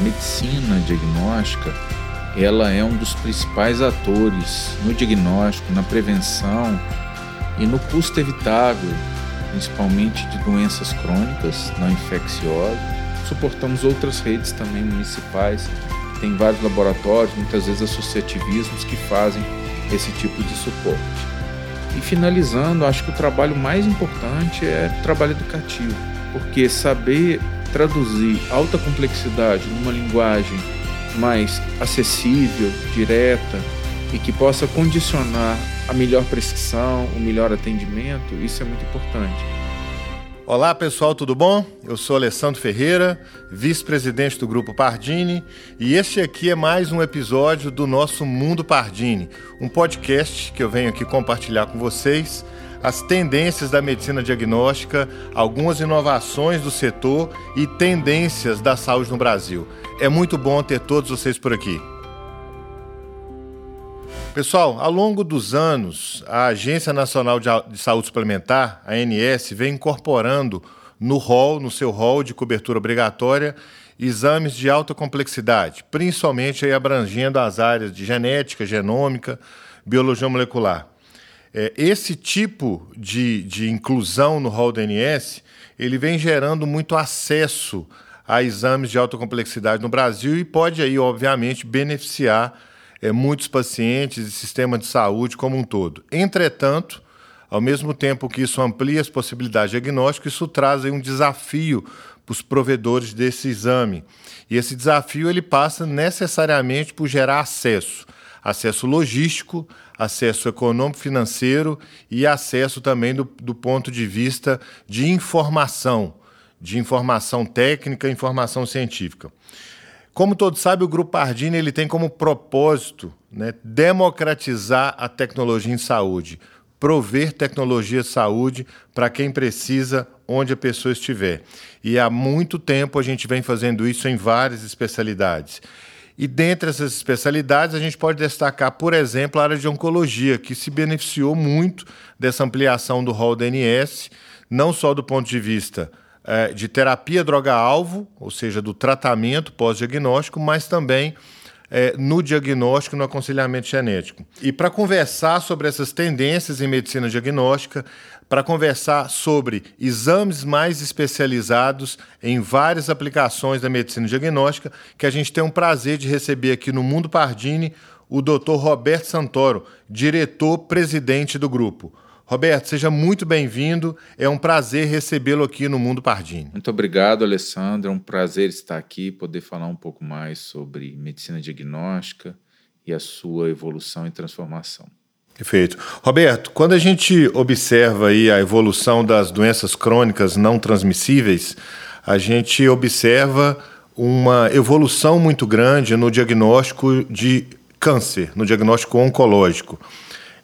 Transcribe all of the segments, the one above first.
medicina diagnóstica ela é um dos principais atores no diagnóstico, na prevenção e no custo evitável, principalmente de doenças crônicas não infecciosas. Suportamos outras redes também municipais, tem vários laboratórios, muitas vezes associativismos que fazem esse tipo de suporte. E finalizando, acho que o trabalho mais importante é o trabalho educativo, porque saber traduzir alta complexidade numa linguagem mais acessível, direta e que possa condicionar a melhor prescrição, o melhor atendimento, isso é muito importante. Olá pessoal, tudo bom? Eu sou Alessandro Ferreira, vice-presidente do Grupo Pardini, e este aqui é mais um episódio do nosso Mundo Pardini, um podcast que eu venho aqui compartilhar com vocês as tendências da medicina diagnóstica, algumas inovações do setor e tendências da saúde no Brasil. É muito bom ter todos vocês por aqui. Pessoal, ao longo dos anos, a Agência Nacional de Saúde Suplementar, a ANS, vem incorporando no rol, no seu rol de cobertura obrigatória, exames de alta complexidade, principalmente aí abrangendo as áreas de genética, genômica, biologia molecular. É, esse tipo de, de inclusão no rol do ANS, ele vem gerando muito acesso a exames de alta complexidade no Brasil e pode aí, obviamente, beneficiar é, muitos pacientes e sistema de saúde como um todo. Entretanto, ao mesmo tempo que isso amplia as possibilidades de diagnóstico, isso traz aí um desafio para os provedores desse exame. E esse desafio ele passa necessariamente por gerar acesso acesso logístico, acesso econômico-financeiro e acesso também do, do ponto de vista de informação, de informação técnica, informação científica. Como todos sabem, o Grupo Pardini ele tem como propósito né, democratizar a tecnologia em saúde, prover tecnologia de saúde para quem precisa, onde a pessoa estiver. E há muito tempo a gente vem fazendo isso em várias especialidades. E dentre essas especialidades, a gente pode destacar, por exemplo, a área de oncologia, que se beneficiou muito dessa ampliação do rol DNS, não só do ponto de vista é, de terapia droga-alvo, ou seja, do tratamento pós-diagnóstico, mas também é, no diagnóstico no aconselhamento genético. E para conversar sobre essas tendências em medicina diagnóstica, para conversar sobre exames mais especializados em várias aplicações da medicina diagnóstica, que a gente tem um prazer de receber aqui no Mundo Pardini o Dr. Roberto Santoro, diretor-presidente do grupo. Roberto, seja muito bem-vindo. É um prazer recebê-lo aqui no Mundo Pardini. Muito obrigado, Alessandro. É um prazer estar aqui, poder falar um pouco mais sobre medicina diagnóstica e a sua evolução e transformação. Perfeito. Roberto, quando a gente observa aí a evolução das doenças crônicas não transmissíveis, a gente observa uma evolução muito grande no diagnóstico de câncer, no diagnóstico oncológico.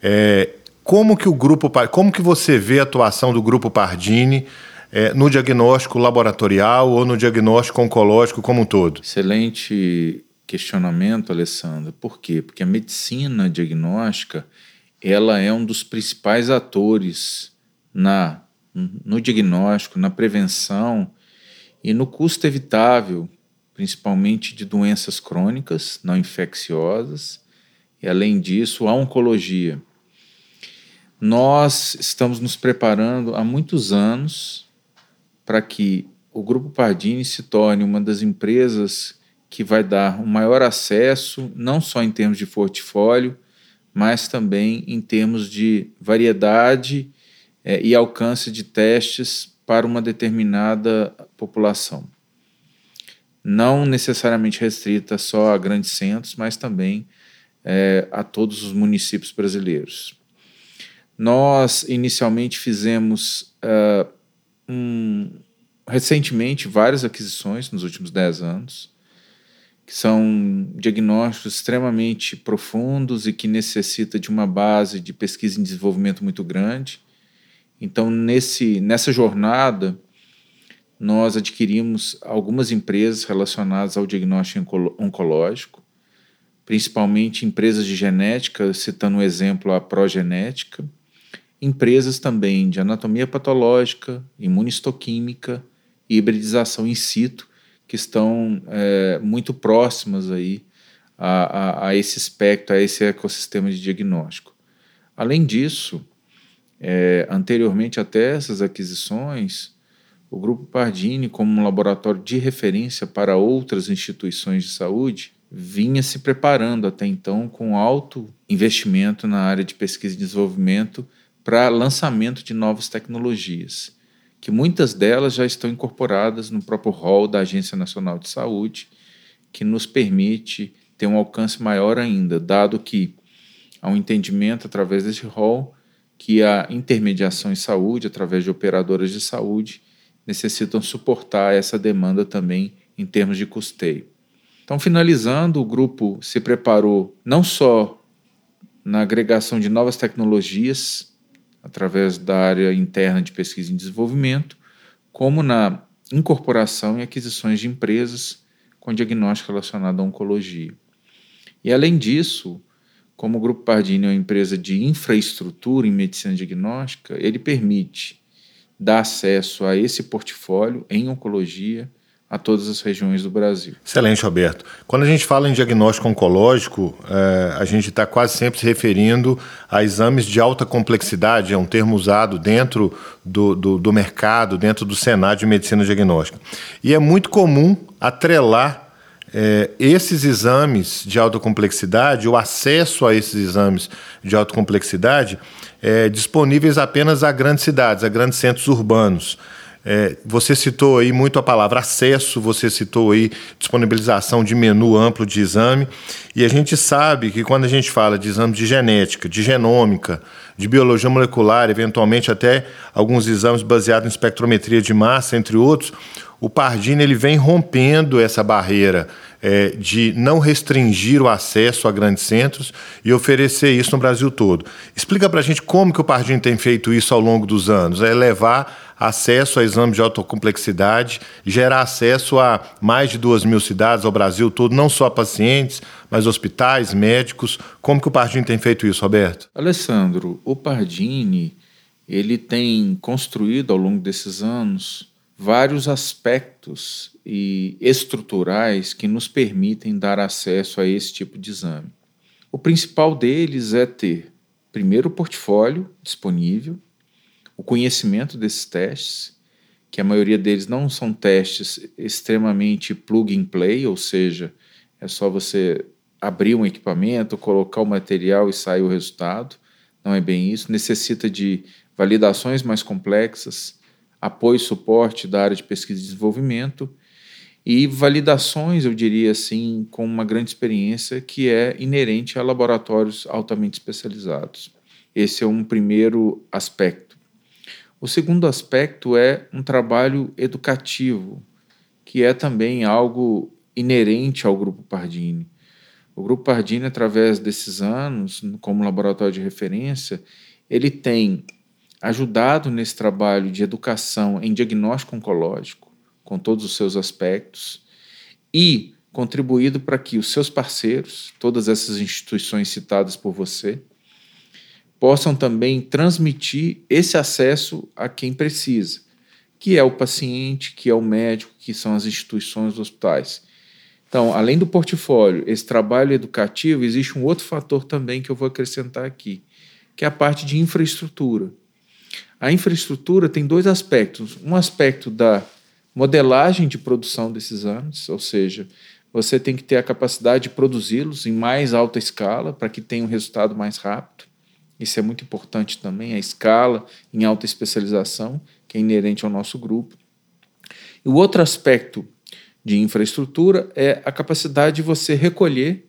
É, como que o grupo, como que você vê a atuação do grupo Pardini é, no diagnóstico laboratorial ou no diagnóstico oncológico como um todo? Excelente questionamento, Alessandro. Por quê? Porque a medicina diagnóstica ela é um dos principais atores na no diagnóstico, na prevenção e no custo evitável, principalmente de doenças crônicas não infecciosas, e além disso, a oncologia. Nós estamos nos preparando há muitos anos para que o Grupo Pardini se torne uma das empresas que vai dar um maior acesso, não só em termos de portfólio, mas também em termos de variedade é, e alcance de testes para uma determinada população. Não necessariamente restrita só a grandes centros, mas também é, a todos os municípios brasileiros. Nós inicialmente fizemos uh, um, recentemente várias aquisições nos últimos 10 anos que são diagnósticos extremamente profundos e que necessita de uma base de pesquisa e desenvolvimento muito grande. Então, nesse, nessa jornada, nós adquirimos algumas empresas relacionadas ao diagnóstico oncológico, principalmente empresas de genética, citando um exemplo a progenética, empresas também de anatomia patológica, imunistoquímica e hibridização in situ, que estão é, muito próximas aí a, a, a, esse espectro, a esse ecossistema de diagnóstico. Além disso, é, anteriormente até essas aquisições, o Grupo Pardini, como um laboratório de referência para outras instituições de saúde, vinha se preparando até então com alto investimento na área de pesquisa e desenvolvimento para lançamento de novas tecnologias, que muitas delas já estão incorporadas no próprio rol da Agência Nacional de Saúde, que nos permite ter um alcance maior ainda, dado que há um entendimento através desse rol que a intermediação em saúde, através de operadoras de saúde, necessitam suportar essa demanda também em termos de custeio. Então, finalizando, o grupo se preparou não só na agregação de novas tecnologias, através da área interna de pesquisa e desenvolvimento, como na incorporação e aquisições de empresas com diagnóstico relacionado à oncologia. E além disso, como o Grupo Pardini é uma empresa de infraestrutura em medicina diagnóstica, ele permite dar acesso a esse portfólio em oncologia a todas as regiões do Brasil. Excelente, Roberto. Quando a gente fala em diagnóstico oncológico, é, a gente está quase sempre se referindo a exames de alta complexidade, é um termo usado dentro do, do, do mercado, dentro do Senado de Medicina Diagnóstica. E é muito comum atrelar é, esses exames de alta complexidade, o acesso a esses exames de alta complexidade, é, disponíveis apenas a grandes cidades, a grandes centros urbanos. É, você citou aí muito a palavra acesso, você citou aí disponibilização de menu amplo de exame, e a gente sabe que quando a gente fala de exames de genética, de genômica, de biologia molecular, eventualmente até alguns exames baseados em espectrometria de massa, entre outros, o Pardini ele vem rompendo essa barreira é, de não restringir o acesso a grandes centros e oferecer isso no Brasil todo. Explica para a gente como que o Pardini tem feito isso ao longo dos anos. É levar acesso a exames de alta complexidade, gerar acesso a mais de duas mil cidades ao Brasil todo, não só pacientes, mas hospitais, médicos. Como que o Pardini tem feito isso, Roberto? Alessandro, o Pardini ele tem construído ao longo desses anos vários aspectos e estruturais que nos permitem dar acesso a esse tipo de exame. O principal deles é ter, primeiro, o portfólio disponível, o conhecimento desses testes, que a maioria deles não são testes extremamente plug and play, ou seja, é só você abrir um equipamento, colocar o material e sair o resultado. Não é bem isso. Necessita de validações mais complexas, apoio e suporte da área de pesquisa e desenvolvimento e validações, eu diria assim, com uma grande experiência que é inerente a laboratórios altamente especializados. Esse é um primeiro aspecto. O segundo aspecto é um trabalho educativo, que é também algo inerente ao Grupo Pardini. O Grupo Pardini, através desses anos, como laboratório de referência, ele tem ajudado nesse trabalho de educação em diagnóstico oncológico, com todos os seus aspectos, e contribuído para que os seus parceiros, todas essas instituições citadas por você, possam também transmitir esse acesso a quem precisa, que é o paciente, que é o médico, que são as instituições dos hospitais. Então, além do portfólio, esse trabalho educativo, existe um outro fator também que eu vou acrescentar aqui, que é a parte de infraestrutura. A infraestrutura tem dois aspectos. Um aspecto da modelagem de produção desses exames, ou seja, você tem que ter a capacidade de produzi-los em mais alta escala para que tenha um resultado mais rápido. Isso é muito importante também, a escala em alta especialização, que é inerente ao nosso grupo. E o outro aspecto de infraestrutura é a capacidade de você recolher,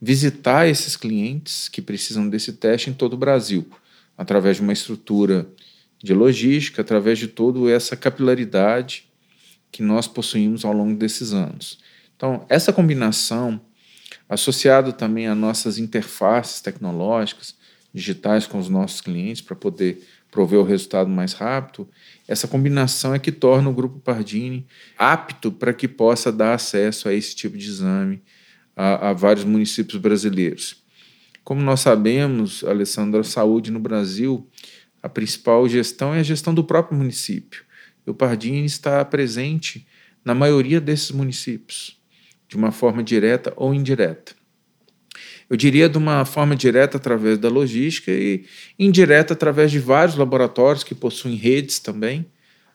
visitar esses clientes que precisam desse teste em todo o Brasil, através de uma estrutura de logística, através de toda essa capilaridade que nós possuímos ao longo desses anos. Então, essa combinação, associado também a nossas interfaces tecnológicas, digitais com os nossos clientes, para poder prover o resultado mais rápido, essa combinação é que torna o Grupo Pardini apto para que possa dar acesso a esse tipo de exame a, a vários municípios brasileiros. Como nós sabemos, Alessandra, a saúde no Brasil a principal gestão é a gestão do próprio município. E o Pardini está presente na maioria desses municípios, de uma forma direta ou indireta. Eu diria de uma forma direta através da logística e indireta através de vários laboratórios que possuem redes também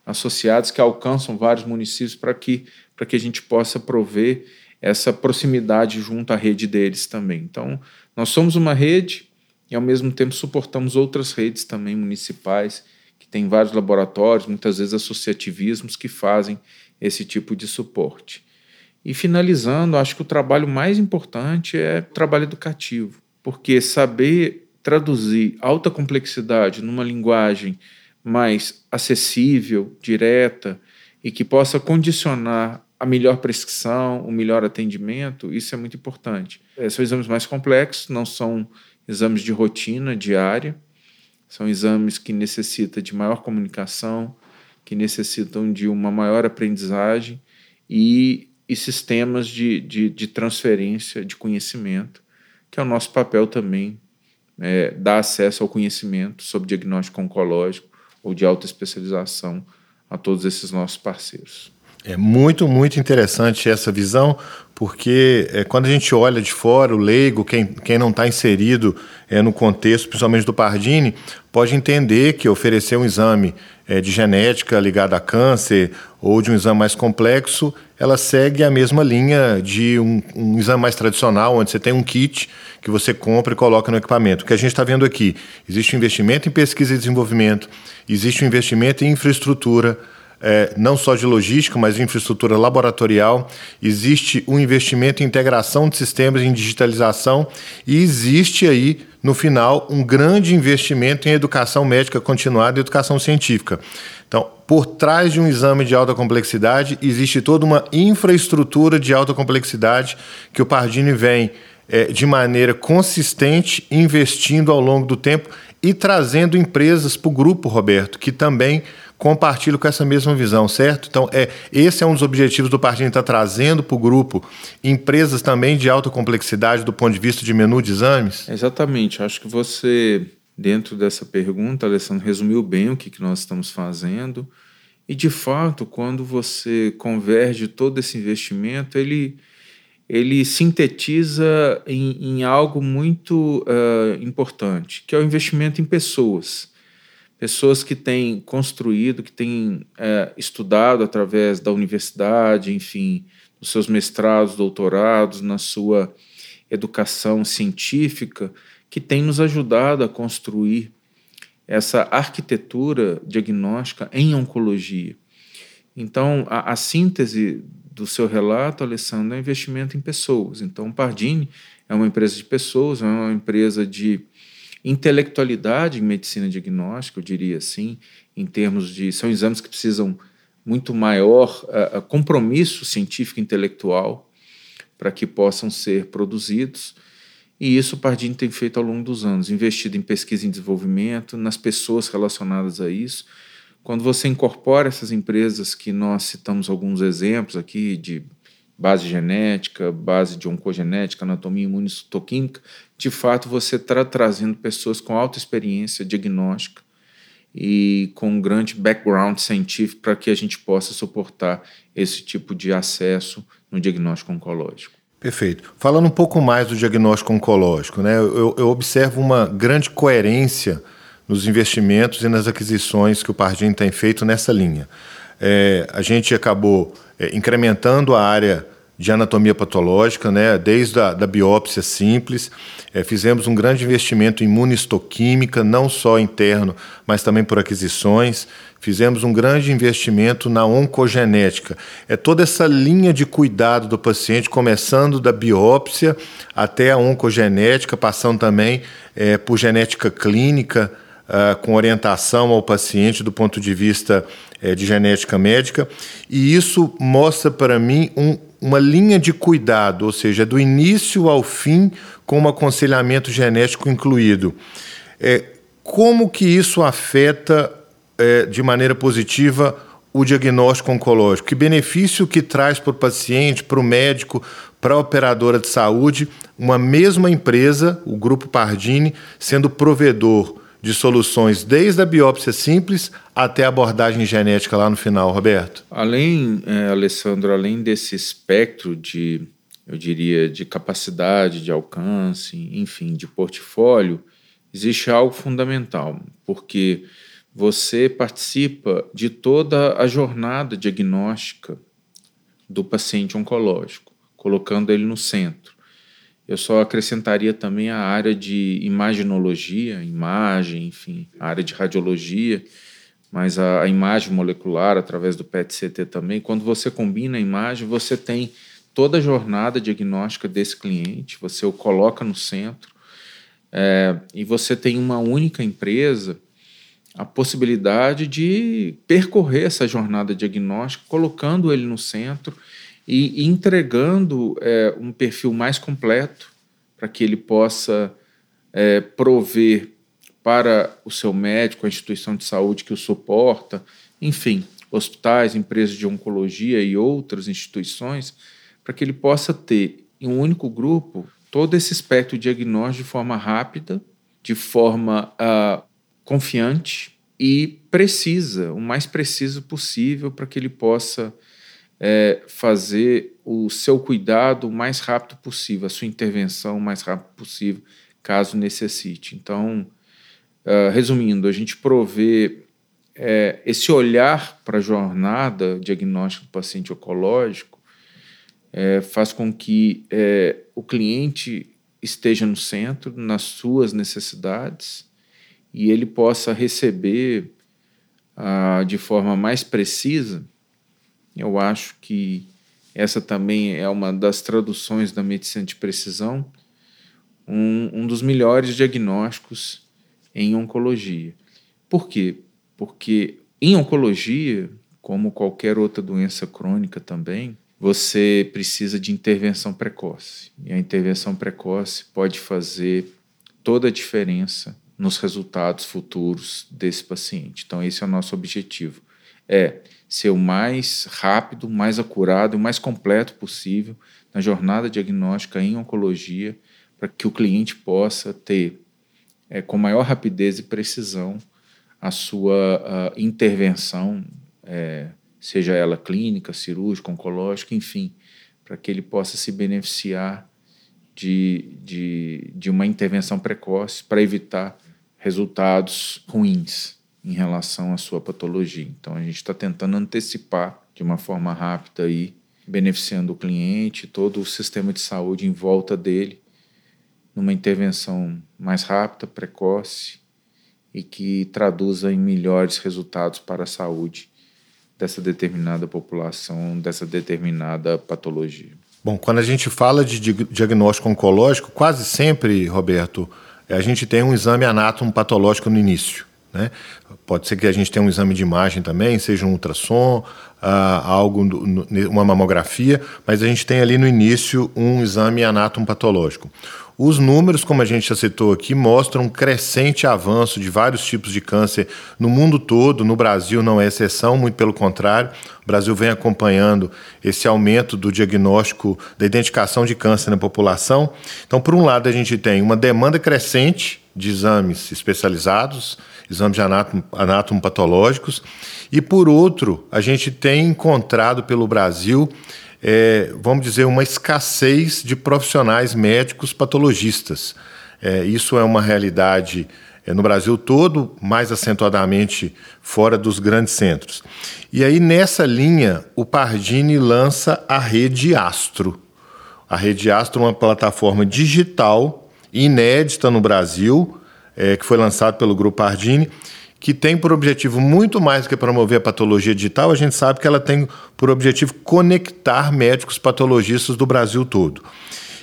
associados que alcançam vários municípios para que, que a gente possa prover essa proximidade junto à rede deles também. Então, nós somos uma rede e, ao mesmo tempo, suportamos outras redes também municipais, que têm vários laboratórios, muitas vezes associativismos, que fazem esse tipo de suporte. E finalizando, acho que o trabalho mais importante é o trabalho educativo, porque saber traduzir alta complexidade numa linguagem mais acessível, direta e que possa condicionar a melhor prescrição, o melhor atendimento, isso é muito importante. É, são exames mais complexos, não são exames de rotina diária, são exames que necessitam de maior comunicação, que necessitam de uma maior aprendizagem e, e sistemas de, de, de transferência de conhecimento, que é o nosso papel também, é, dar acesso ao conhecimento sobre diagnóstico oncológico ou de alta especialização a todos esses nossos parceiros. É muito, muito interessante essa visão, porque é, quando a gente olha de fora, o leigo, quem, quem não está inserido é, no contexto, principalmente do Pardini, pode entender que oferecer um exame é, de genética ligado a câncer ou de um exame mais complexo, ela segue a mesma linha de um, um exame mais tradicional, onde você tem um kit que você compra e coloca no equipamento. O que a gente está vendo aqui, existe um investimento em pesquisa e desenvolvimento, existe um investimento em infraestrutura, é, não só de logística, mas de infraestrutura laboratorial, existe um investimento em integração de sistemas, em digitalização, e existe aí, no final, um grande investimento em educação médica continuada e educação científica. Então, por trás de um exame de alta complexidade, existe toda uma infraestrutura de alta complexidade que o Pardini vem é, de maneira consistente, investindo ao longo do tempo e trazendo empresas para o grupo, Roberto, que também compartilham com essa mesma visão, certo? Então, é, esse é um dos objetivos do partido, está trazendo para o grupo empresas também de alta complexidade do ponto de vista de menu de exames? Exatamente. Acho que você, dentro dessa pergunta, Alessandro, resumiu bem o que, que nós estamos fazendo. E, de fato, quando você converge todo esse investimento, ele ele sintetiza em, em algo muito uh, importante, que é o investimento em pessoas. Pessoas que têm construído, que têm uh, estudado através da universidade, enfim, nos seus mestrados, doutorados, na sua educação científica, que têm nos ajudado a construir essa arquitetura diagnóstica em oncologia. Então, a, a síntese do seu relato, Alessandro, é investimento em pessoas. Então, Pardini é uma empresa de pessoas, é uma empresa de intelectualidade em medicina diagnóstica, eu diria assim, em termos de. São exames que precisam muito maior uh, compromisso científico intelectual para que possam ser produzidos. E isso o Pardini tem feito ao longo dos anos, investido em pesquisa e desenvolvimento, nas pessoas relacionadas a isso, quando você incorpora essas empresas que nós citamos alguns exemplos aqui de base genética, base de oncogenética, anatomia imunistoquímica, de fato você está trazendo pessoas com alta experiência diagnóstica e com um grande background científico para que a gente possa suportar esse tipo de acesso no diagnóstico oncológico. Perfeito. Falando um pouco mais do diagnóstico oncológico, né, eu, eu observo uma grande coerência nos investimentos e nas aquisições que o Pardini tem feito nessa linha. É, a gente acabou é, incrementando a área de anatomia patológica, né, desde a da biópsia simples. É, fizemos um grande investimento em imunistoquímica, não só interno, mas também por aquisições. Fizemos um grande investimento na oncogenética. É toda essa linha de cuidado do paciente, começando da biópsia até a oncogenética, passando também é, por genética clínica, uh, com orientação ao paciente do ponto de vista uh, de genética médica, e isso mostra para mim um, uma linha de cuidado, ou seja, do início ao fim, com um aconselhamento genético incluído. É, como que isso afeta é, de maneira positiva o diagnóstico oncológico? Que benefício que traz para o paciente, para o médico, para a operadora de saúde, uma mesma empresa, o Grupo Pardini, sendo provedor de soluções desde a biópsia simples até a abordagem genética lá no final, Roberto? Além, é, Alessandro, além desse espectro de, eu diria, de capacidade, de alcance, enfim, de portfólio, existe algo fundamental, porque você participa de toda a jornada diagnóstica do paciente oncológico, colocando ele no centro. Eu só acrescentaria também a área de imaginologia, imagem, enfim, a área de radiologia, mas a, a imagem molecular através do PET-CT também. Quando você combina a imagem, você tem toda a jornada diagnóstica desse cliente, você o coloca no centro é, e você tem uma única empresa a possibilidade de percorrer essa jornada diagnóstica, colocando ele no centro e entregando é, um perfil mais completo para que ele possa é, prover para o seu médico, a instituição de saúde que o suporta, enfim, hospitais, empresas de oncologia e outras instituições, para que ele possa ter em um único grupo todo esse espectro diagnóstico de forma rápida, de forma uh, confiante e precisa, o mais preciso possível, para que ele possa é, fazer o seu cuidado o mais rápido possível, a sua intervenção o mais rápido possível, caso necessite. Então, uh, resumindo, a gente provê é, esse olhar para a jornada diagnóstica do paciente oncológico é, faz com que é, o cliente esteja no centro, nas suas necessidades, e ele possa receber uh, de forma mais precisa eu acho que essa também é uma das traduções da medicina de precisão, um, um dos melhores diagnósticos em oncologia. Por quê? Porque em oncologia, como qualquer outra doença crônica também, você precisa de intervenção precoce. E a intervenção precoce pode fazer toda a diferença nos resultados futuros desse paciente. Então, esse é o nosso objetivo. É ser o mais rápido, mais acurado, o mais completo possível na jornada diagnóstica em oncologia, para que o cliente possa ter é, com maior rapidez e precisão a sua a intervenção, é, seja ela clínica, cirúrgica, oncológica, enfim, para que ele possa se beneficiar de, de, de uma intervenção precoce para evitar resultados ruins em relação à sua patologia. Então a gente está tentando antecipar de uma forma rápida aí, beneficiando o cliente, todo o sistema de saúde em volta dele, numa intervenção mais rápida, precoce e que traduza em melhores resultados para a saúde dessa determinada população, dessa determinada patologia. Bom, quando a gente fala de diagnóstico oncológico, quase sempre, Roberto, a gente tem um exame anátomo patológico no início. Né? Pode ser que a gente tenha um exame de imagem também, seja um ultrassom, uh, algo, uma mamografia, mas a gente tem ali no início um exame anátomo-patológico. Os números, como a gente já citou aqui, mostram um crescente avanço de vários tipos de câncer no mundo todo, no Brasil não é exceção, muito pelo contrário. O Brasil vem acompanhando esse aumento do diagnóstico, da identificação de câncer na população. Então, por um lado, a gente tem uma demanda crescente de exames especializados, exames de anátomo, patológicos, e por outro, a gente tem encontrado pelo Brasil, é, vamos dizer, uma escassez de profissionais médicos patologistas. É, isso é uma realidade é, no Brasil todo, mais acentuadamente fora dos grandes centros. E aí, nessa linha, o Pardini lança a Rede Astro. A Rede Astro é uma plataforma digital inédita no Brasil, é, que foi lançado pelo Grupo Ardini, que tem por objetivo muito mais do que promover a patologia digital, a gente sabe que ela tem por objetivo conectar médicos patologistas do Brasil todo.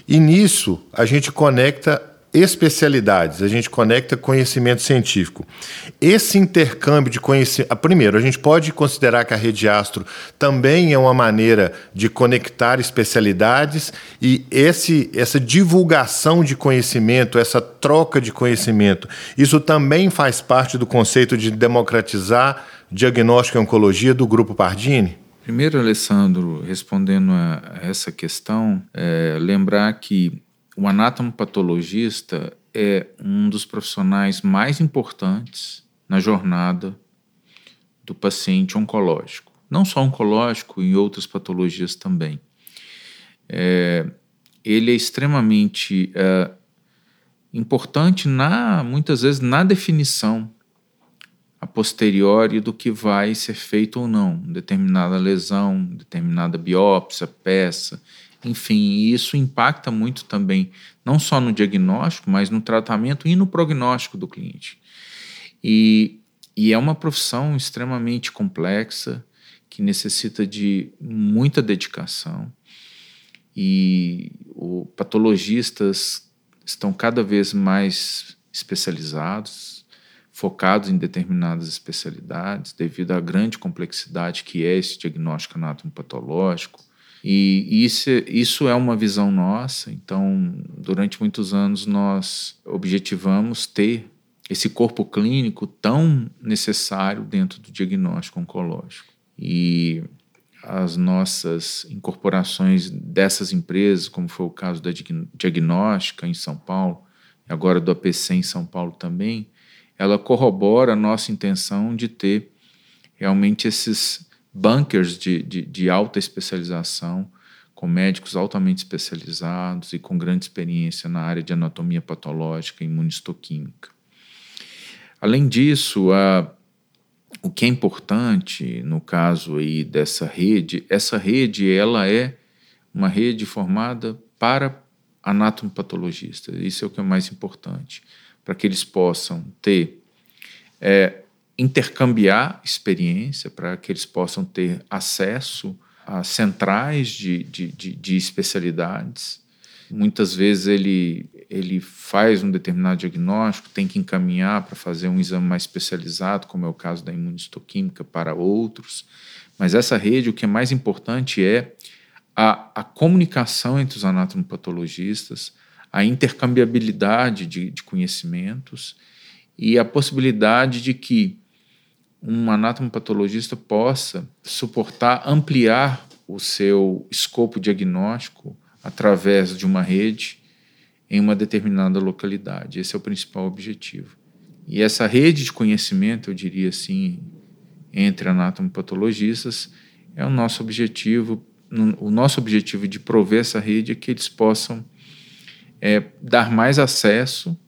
E nisso a gente conecta especialidades, a gente conecta conhecimento científico. Esse intercâmbio de conhecimento. Ah, primeiro, a gente pode considerar que a rede Astro também é uma maneira de conectar especialidades e esse, essa divulgação de conhecimento, essa troca de conhecimento, isso também faz parte do conceito de democratizar diagnóstico e oncologia do Grupo Pardini? Primeiro, Alessandro, respondendo a essa questão, é, lembrar que o anatomopatologista é um dos profissionais mais importantes na jornada do paciente oncológico. Não só oncológico, em outras patologias também. É, ele é extremamente é, importante na muitas vezes na definição a posteriori do que vai ser feito ou não, determinada lesão, determinada biópsia, peça, enfim, isso impacta muito também, não só no diagnóstico, mas no tratamento e no prognóstico do cliente. E, e é uma profissão extremamente complexa, que necessita de muita dedicação. E os patologistas estão cada vez mais especializados, focados em determinadas especialidades, devido à grande complexidade que é esse diagnóstico anatomopatológico. E isso, isso é uma visão nossa, então, durante muitos anos, nós objetivamos ter esse corpo clínico tão necessário dentro do diagnóstico oncológico. E as nossas incorporações dessas empresas, como foi o caso da Diagnóstica em São Paulo, e agora do APC em São Paulo também, ela corrobora a nossa intenção de ter realmente esses bunkers de, de, de alta especialização, com médicos altamente especializados e com grande experiência na área de anatomia patológica e imunistoquímica. Além disso, a, o que é importante no caso aí dessa rede, essa rede ela é uma rede formada para anatomopatologistas. Isso é o que é mais importante para que eles possam ter, é, intercambiar experiência, para que eles possam ter acesso a centrais de, de, de, de especialidades. Muitas vezes ele, ele faz um determinado diagnóstico, tem que encaminhar para fazer um exame mais especializado, como é o caso da imunistoquímica, para outros. Mas essa rede, o que é mais importante é a, a comunicação entre os anatomopatologistas, a intercambiabilidade de, de conhecimentos e a possibilidade de que um anatomopatologista possa suportar, ampliar o seu escopo diagnóstico através de uma rede em uma determinada localidade. Esse é o principal objetivo. E essa rede de conhecimento, eu diria assim, entre anatomopatologistas, é o nosso objetivo. O nosso objetivo de prover essa rede é que eles possam é dar mais acesso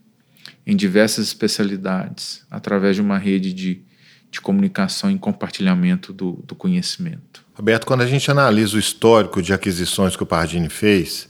em diversas especialidades através de uma rede de, de comunicação e compartilhamento do, do conhecimento. Roberto, quando a gente analisa o histórico de aquisições que o Pardini fez,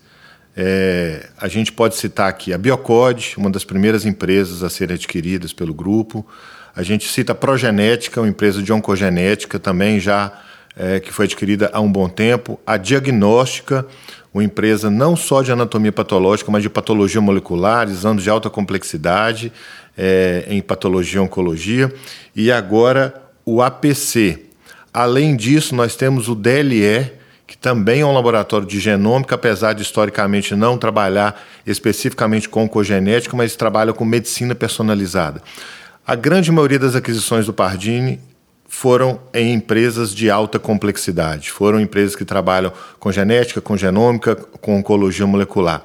é, a gente pode citar aqui a Biocode, uma das primeiras empresas a serem adquiridas pelo grupo. A gente cita a Progenética, uma empresa de oncogenética também já é, que foi adquirida há um bom tempo. A Diagnóstica, uma empresa não só de anatomia patológica, mas de patologia molecular, exames de alta complexidade é, em patologia e oncologia, e agora o APC. Além disso, nós temos o DLE, que também é um laboratório de genômica, apesar de historicamente não trabalhar especificamente com oncogenética, mas trabalha com medicina personalizada. A grande maioria das aquisições do Pardini foram em empresas de alta complexidade, foram empresas que trabalham com genética, com genômica, com oncologia molecular.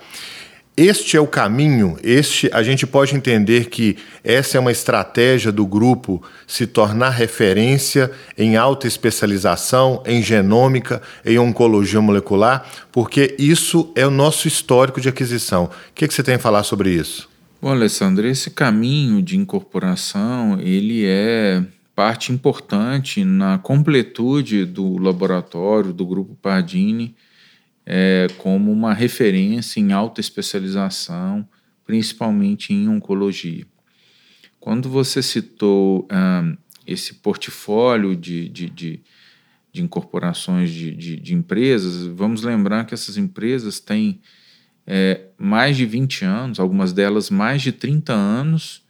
Este é o caminho, este a gente pode entender que essa é uma estratégia do grupo se tornar referência em alta especialização, em genômica, em oncologia molecular, porque isso é o nosso histórico de aquisição. O que, que você tem a falar sobre isso? Bom, Alessandro, esse caminho de incorporação, ele é parte importante na completude do laboratório do Grupo Pardini é, como uma referência em alta especialização, principalmente em oncologia. Quando você citou esse portfólio de, de, de, de incorporações de, de, de, empresas, vamos lembrar que essas empresas têm é, mais de 20 anos, algumas delas mais de 30 anos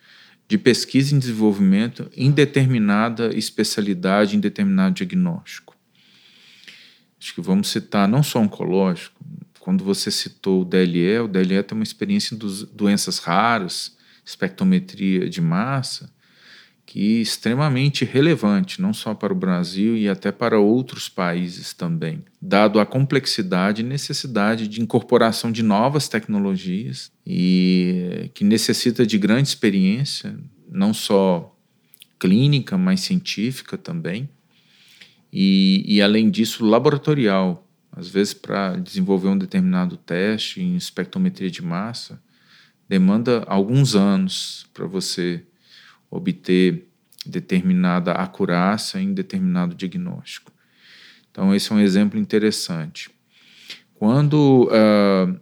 de pesquisa e desenvolvimento em determinada especialidade, em determinado diagnóstico. Acho que vamos citar não só oncológico, quando você citou o DLE, o DLE tem uma experiência em doenças raras, espectrometria de massa, que extremamente relevante, não só para o Brasil e até para outros países também, dado a complexidade e necessidade de incorporação de novas tecnologias e que necessita de grande experiência, não só clínica, mas científica também, e, e além disso, laboratorial. Às vezes, para desenvolver um determinado teste em espectrometria de massa, demanda alguns anos para você obter determinada acurácia em determinado diagnóstico. Então, esse é um exemplo interessante. Quando uh,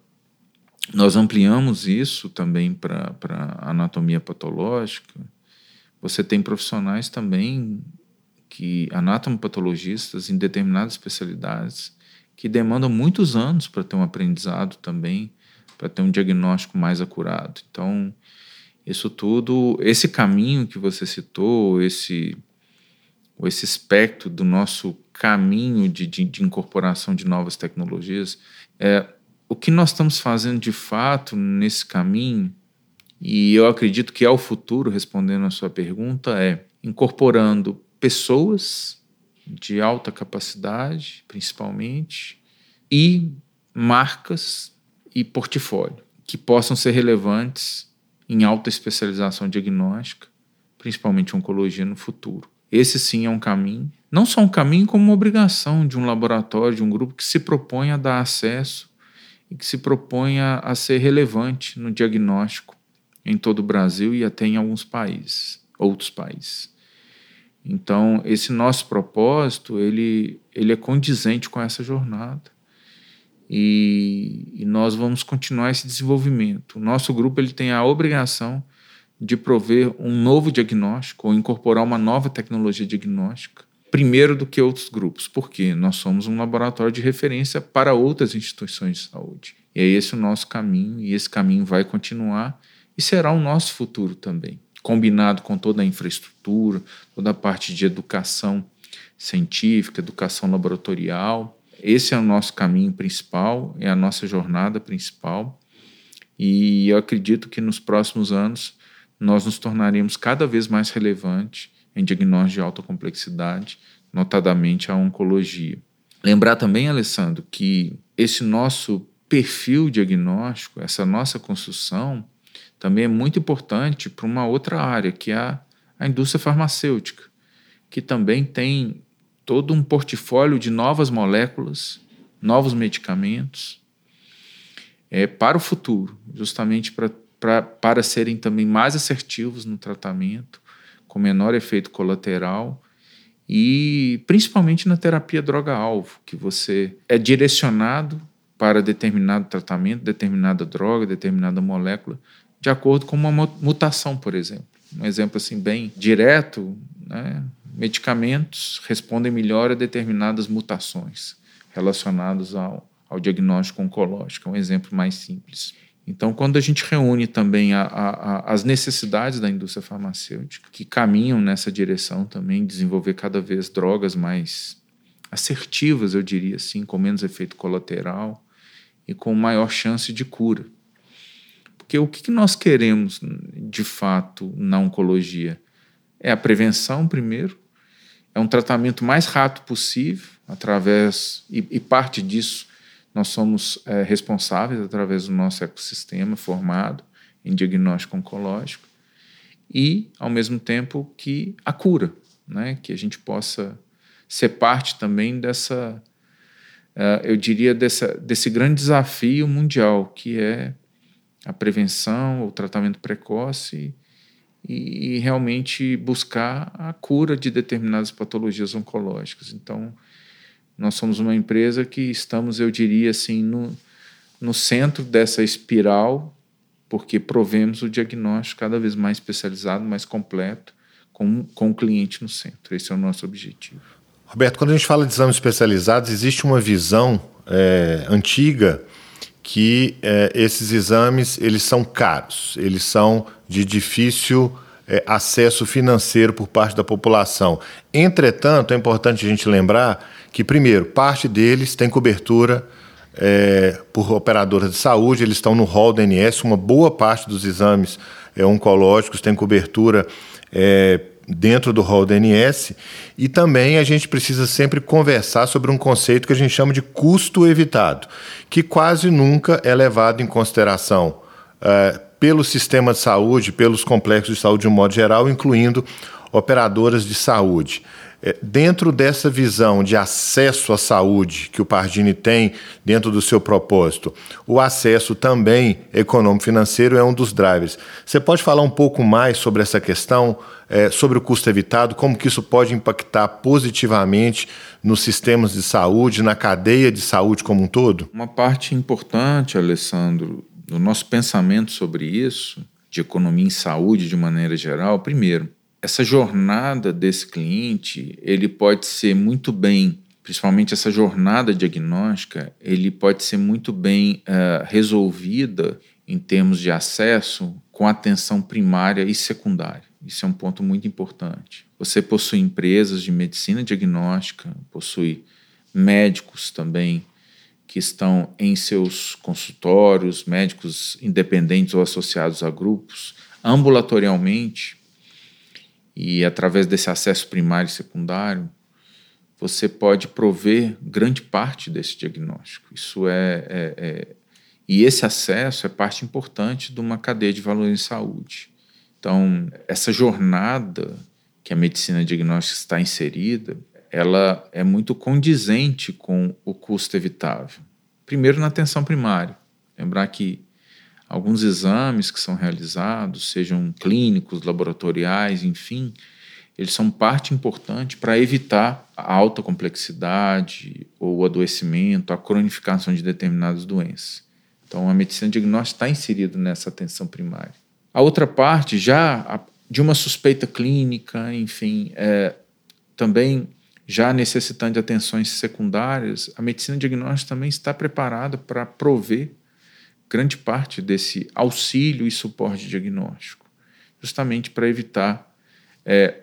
nós ampliamos isso também para anatomia patológica, você tem profissionais também que anatomopatologistas em determinadas especialidades que demandam muitos anos para ter um aprendizado também, para ter um diagnóstico mais acurado. Então, isso tudo, esse caminho que você citou, esse, esse espectro do nosso caminho de, de, de incorporação de novas tecnologias, é, o que nós estamos fazendo de fato nesse caminho, e eu acredito que é o futuro, respondendo a sua pergunta, é incorporando pessoas de alta capacidade, principalmente, e marcas e portfólio que possam ser relevantes em alta especialização diagnóstica, principalmente oncologia no futuro. Esse sim é um caminho, não só um caminho, como uma obrigação de um laboratório, de um grupo que se propõe a dar acesso e que se propõe a, a ser relevante no diagnóstico em todo o Brasil e até em alguns países, outros países. Então, esse nosso propósito, ele, ele é condizente com essa jornada e, e, nós vamos continuar esse desenvolvimento. O nosso grupo ele tem a obrigação de prover um novo diagnóstico ou incorporar uma nova tecnologia diagnóstica primeiro do que outros grupos, porque nós somos um laboratório de referência para outras instituições de saúde. E é esse o nosso caminho, e esse caminho vai continuar e será o nosso futuro também, combinado com toda a infraestrutura, toda a parte de educação científica, educação laboratorial, esse é o nosso caminho principal, é a nossa jornada principal. E eu acredito que nos próximos anos nós nos tornaremos cada vez mais relevantes em diagnósticos de alta complexidade, notadamente a oncologia. Lembrar também, Alessandro, que esse nosso perfil diagnóstico, essa nossa construção, também é muito importante para uma outra área, que é a, a indústria farmacêutica, que também tem todo um portfólio de novas moléculas, novos medicamentos é, para o futuro, justamente pra, pra, para serem também mais assertivos no tratamento, com menor efeito colateral e principalmente na terapia droga-alvo, que você é direcionado para determinado tratamento, determinada droga, determinada molécula, de acordo com uma mutação, por exemplo. Um exemplo assim bem direto, né? medicamentos respondem melhor a determinadas mutações relacionadas ao, ao diagnóstico oncológico, é um exemplo mais simples. Então, quando a gente reúne também a, a, a, as necessidades da indústria farmacêutica, que caminham nessa direção também, desenvolver cada vez drogas mais assertivas, eu diria assim, com menos efeito colateral e com maior chance de cura. Porque o que nós queremos, de fato, na oncologia? É a prevenção, primeiro, é um tratamento mais rápido possível, através, e, e parte disso nós somos é, responsáveis através do nosso ecossistema formado em diagnóstico oncológico, e, ao mesmo tempo, que a cura, né? que a gente possa ser parte também dessa, uh, eu diria, dessa, desse grande desafio mundial, que é a prevenção, o tratamento precoce e, e realmente buscar a cura de determinadas patologias oncológicas. Então, nós somos uma empresa que estamos, eu diria assim, no, no centro dessa espiral, porque provemos o diagnóstico cada vez mais especializado, mais completo, com, com o cliente no centro. Esse é o nosso objetivo. Roberto, quando a gente fala de exames especializados, existe uma visão é, antiga que é, esses exames eles são caros, eles são de difícil é, acesso financeiro por parte da população. Entretanto, é importante a gente lembrar que, primeiro, parte deles tem cobertura é, por operadoras de saúde, eles estão no rol da ANS, uma boa parte dos exames oncológicos tem cobertura dentro do rol da ANS e também a gente precisa sempre conversar sobre um conceito que a gente chama de custo evitado, que quase nunca é levado em consideração uh, pelo sistema de saúde, pelos complexos de saúde de um modo geral, incluindo operadoras de saúde. É, dentro dessa visão de acesso à saúde que o Pardini tem dentro do seu propósito, o acesso também econômico-financeiro é um dos drivers. Você pode falar um pouco mais sobre essa questão, é, sobre o custo evitado, como que isso pode impactar positivamente nos sistemas de saúde, na cadeia de saúde como um todo? Uma parte importante, Alessandro, do nosso pensamento sobre isso, de economia em saúde de maneira geral, primeiro, essa jornada desse cliente, ele pode ser muito bem, principalmente essa jornada diagnóstica, ele pode ser muito bem uh, resolvida em termos de acesso com atenção primária e secundária. Isso é um ponto muito importante. Você possui empresas de medicina diagnóstica, possui médicos também que estão em seus consultórios, médicos independentes ou associados a grupos, ambulatorialmente, e através desse acesso primário e secundário, você pode prover grande parte desse diagnóstico. Isso é, é, é, e esse acesso é parte importante de uma cadeia de valor em saúde. Então, essa jornada que a medicina diagnóstica está inserida, ela é muito condizente com o custo evitável. Primeiro na atenção primária. Lembrar que alguns exames que são realizados, sejam clínicos, laboratoriais, enfim, eles são parte importante para evitar a alta complexidade ou o adoecimento, a cronificação de determinadas doenças. Então, a medicina diagnóstica está inserida nessa atenção primária. A outra parte, já de uma suspeita clínica, enfim, é, também já necessitando de atenções secundárias, a medicina diagnóstica também está preparada para prover grande parte desse auxílio e suporte diagnóstico, justamente para evitar, é,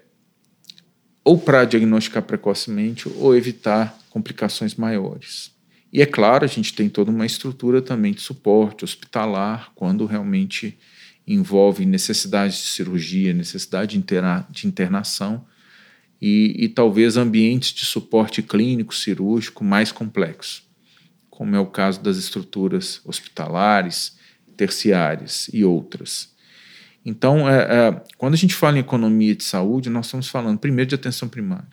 ou para diagnosticar precocemente, ou evitar complicações maiores. E é claro, a gente tem toda uma estrutura também de suporte hospitalar, quando realmente envolve necessidade de cirurgia, necessidade de, interna de internação e, e talvez ambientes de suporte clínico, cirúrgico mais complexos como é o caso das estruturas hospitalares, terciárias e outras. Então, é, é, quando a gente fala em economia de saúde, nós estamos falando primeiro de atenção primária.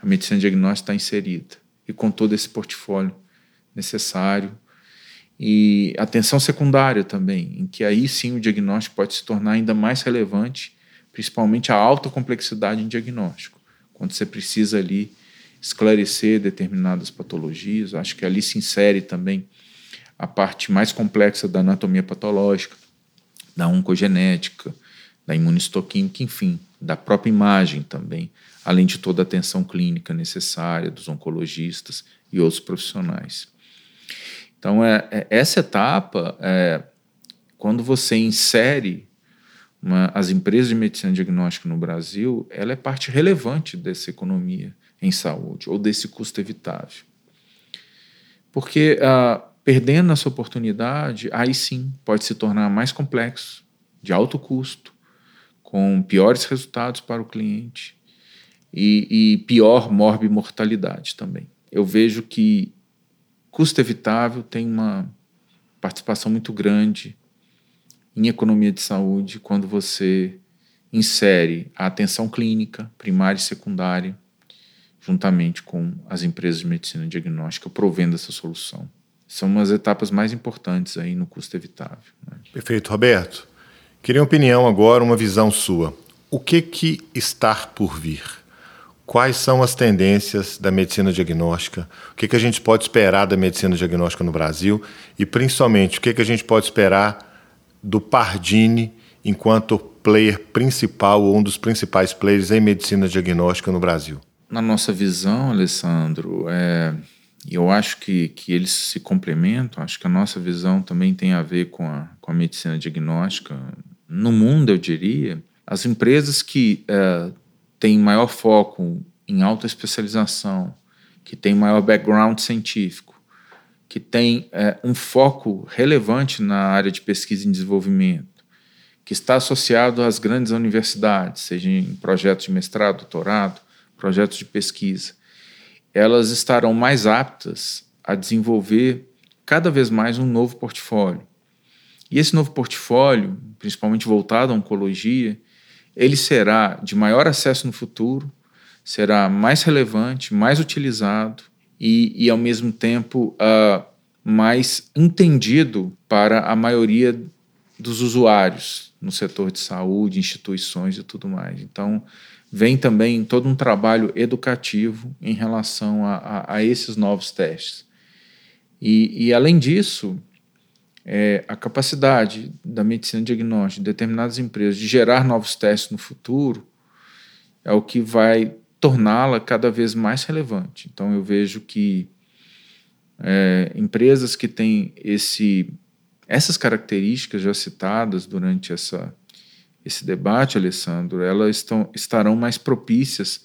A medicina diagnóstica está inserida e com todo esse portfólio necessário. E atenção secundária também, em que aí sim o diagnóstico pode se tornar ainda mais relevante, principalmente a alta complexidade em diagnóstico, quando você precisa ali esclarecer determinadas patologias. Acho que ali se insere também a parte mais complexa da anatomia patológica, da oncogenética, da imunistoquímica, enfim, da própria imagem também, além de toda a atenção clínica necessária dos oncologistas e outros profissionais. Então, é, é essa etapa, é, quando você insere uma, as empresas de medicina diagnóstica no Brasil, ela é parte relevante dessa economia em saúde ou desse custo evitável. Porque ah, perdendo essa oportunidade, aí sim pode se tornar mais complexo, de alto custo, com piores resultados para o cliente e, e pior morbimortalidade também. Eu vejo que custo evitável tem uma participação muito grande em economia de saúde quando você insere a atenção clínica, primária e secundária, juntamente com as empresas de medicina diagnóstica, provendo essa solução. São umas etapas mais importantes aí no custo evitável. Né? Perfeito, Roberto. Queria uma opinião agora, uma visão sua. O que que está por vir? Quais são as tendências da medicina diagnóstica? O que, que a gente pode esperar da medicina diagnóstica no Brasil? E, principalmente, o que, que a gente pode esperar do Pardini enquanto player principal ou um dos principais players em medicina diagnóstica no Brasil? Na nossa visão, Alessandro, é, eu acho que, que eles se complementam. Acho que a nossa visão também tem a ver com a, com a medicina diagnóstica. No mundo, eu diria, as empresas que é, têm maior foco em alta especialização, que têm maior background científico, que têm é, um foco relevante na área de pesquisa e desenvolvimento, que está associado às grandes universidades, seja em projetos de mestrado, doutorado, projetos de pesquisa, elas estarão mais aptas a desenvolver cada vez mais um novo portfólio. E esse novo portfólio, principalmente voltado à oncologia, ele será de maior acesso no futuro, será mais relevante, mais utilizado e, e ao mesmo tempo, uh, mais entendido para a maioria dos usuários no setor de saúde, instituições e tudo mais. Então, vem também todo um trabalho educativo em relação a, a, a esses novos testes. E, e além disso, é, a capacidade da medicina diagnóstica de determinadas empresas de gerar novos testes no futuro é o que vai torná-la cada vez mais relevante. Então, eu vejo que é, empresas que têm esse, essas características já citadas durante essa, esse debate, Alessandro, elas estão, estarão mais propícias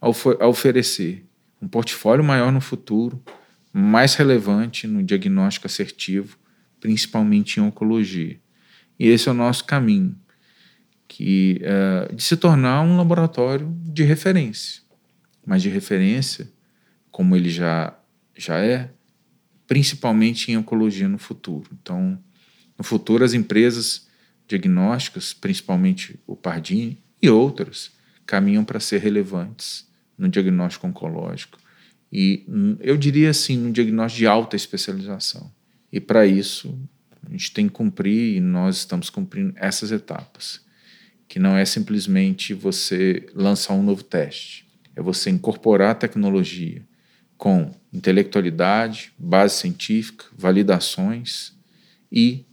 a, a oferecer um portfólio maior no futuro, mais relevante no diagnóstico assertivo, principalmente em oncologia. E esse é o nosso caminho, que é, de se tornar um laboratório de referência, mas de referência, como ele já, já é, principalmente em oncologia no futuro. Então, no futuro, as empresas diagnósticas, principalmente o Pardini e outras, caminham para ser relevantes no diagnóstico oncológico. E eu diria assim, no diagnóstico de alta especialização. E para isso, a gente tem que cumprir, e nós estamos cumprindo essas etapas, que não é simplesmente você lançar um novo teste, é você incorporar a tecnologia com intelectualidade, base científica, validações e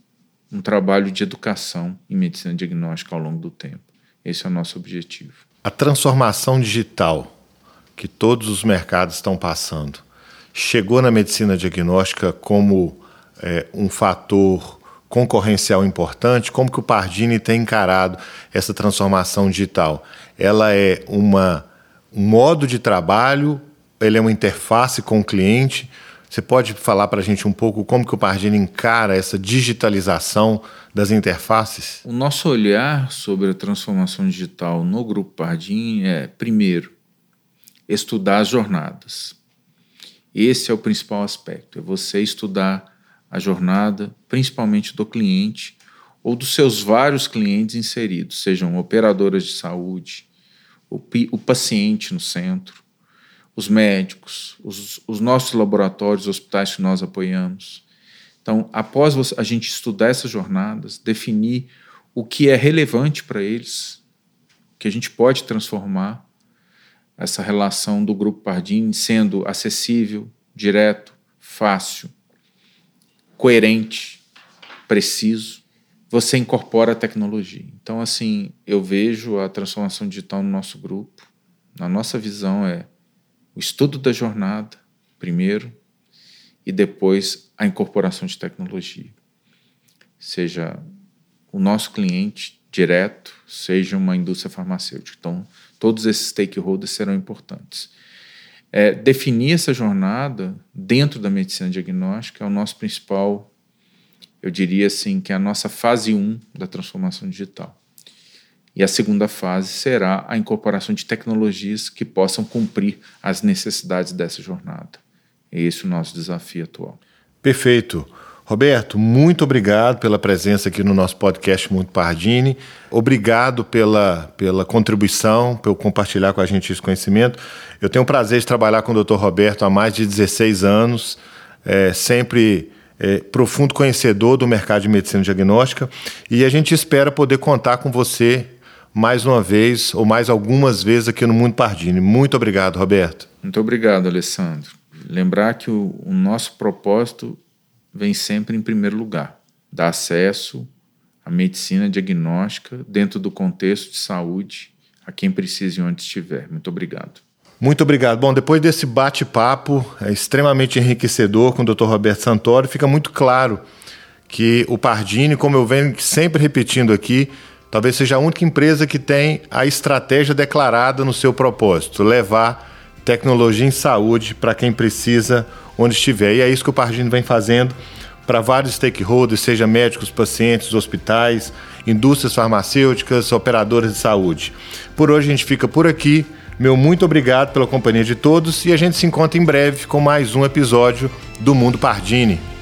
um trabalho de educação em medicina diagnóstica ao longo do tempo. Esse é o nosso objetivo. A transformação digital que todos os mercados estão passando chegou na medicina diagnóstica como é, um fator concorrencial importante? Como que o Pardini tem encarado essa transformação digital? Ela é uma, um modo de trabalho, ele é uma interface com o cliente. Você pode falar para a gente um pouco como que o Pardini encara essa digitalização das interfaces? O nosso olhar sobre a transformação digital no Grupo Pardini é, primeiro, estudar as jornadas. Esse é o principal aspecto, é você estudar a jornada, principalmente do cliente ou dos seus vários clientes inseridos, sejam operadoras de saúde, o, o paciente no centro, os médicos, os, os nossos laboratórios, hospitais que nós apoiamos. Então, após a gente estudar essas jornadas, definir o que é relevante para eles, que a gente pode transformar essa relação do grupo Pardini sendo acessível, direto, fácil, coerente, preciso, você incorpora a tecnologia. Então, assim, eu vejo a transformação digital no nosso grupo. Na nossa visão é o estudo da jornada, primeiro, e depois a incorporação de tecnologia. Seja o nosso cliente direto, seja uma indústria farmacêutica. Então, todos esses stakeholders serão importantes. É, definir essa jornada dentro da medicina diagnóstica é o nosso principal, eu diria assim, que é a nossa fase 1 da transformação digital. E a segunda fase será a incorporação de tecnologias que possam cumprir as necessidades dessa jornada. É esse o nosso desafio atual. Perfeito. Roberto, muito obrigado pela presença aqui no nosso podcast Muito Pardini. Obrigado pela, pela contribuição, pelo compartilhar com a gente esse conhecimento. Eu tenho o prazer de trabalhar com o Dr. Roberto há mais de 16 anos, é, sempre é, profundo conhecedor do mercado de medicina diagnóstica, e a gente espera poder contar com você mais uma vez ou mais algumas vezes aqui no Mundo Pardini. Muito obrigado, Roberto. Muito obrigado, Alessandro. Lembrar que o, o nosso propósito vem sempre em primeiro lugar: dar acesso à medicina diagnóstica dentro do contexto de saúde a quem precise onde estiver. Muito obrigado. Muito obrigado. Bom, depois desse bate-papo é extremamente enriquecedor com o Dr. Roberto Santoro, fica muito claro que o Pardini, como eu venho sempre repetindo aqui, talvez seja a única empresa que tem a estratégia declarada no seu propósito, levar tecnologia em saúde para quem precisa onde estiver. E é isso que o Pardini vem fazendo para vários stakeholders, seja médicos, pacientes, hospitais, indústrias farmacêuticas, operadoras de saúde. Por hoje a gente fica por aqui. Meu muito obrigado pela companhia de todos e a gente se encontra em breve com mais um episódio do Mundo Pardini.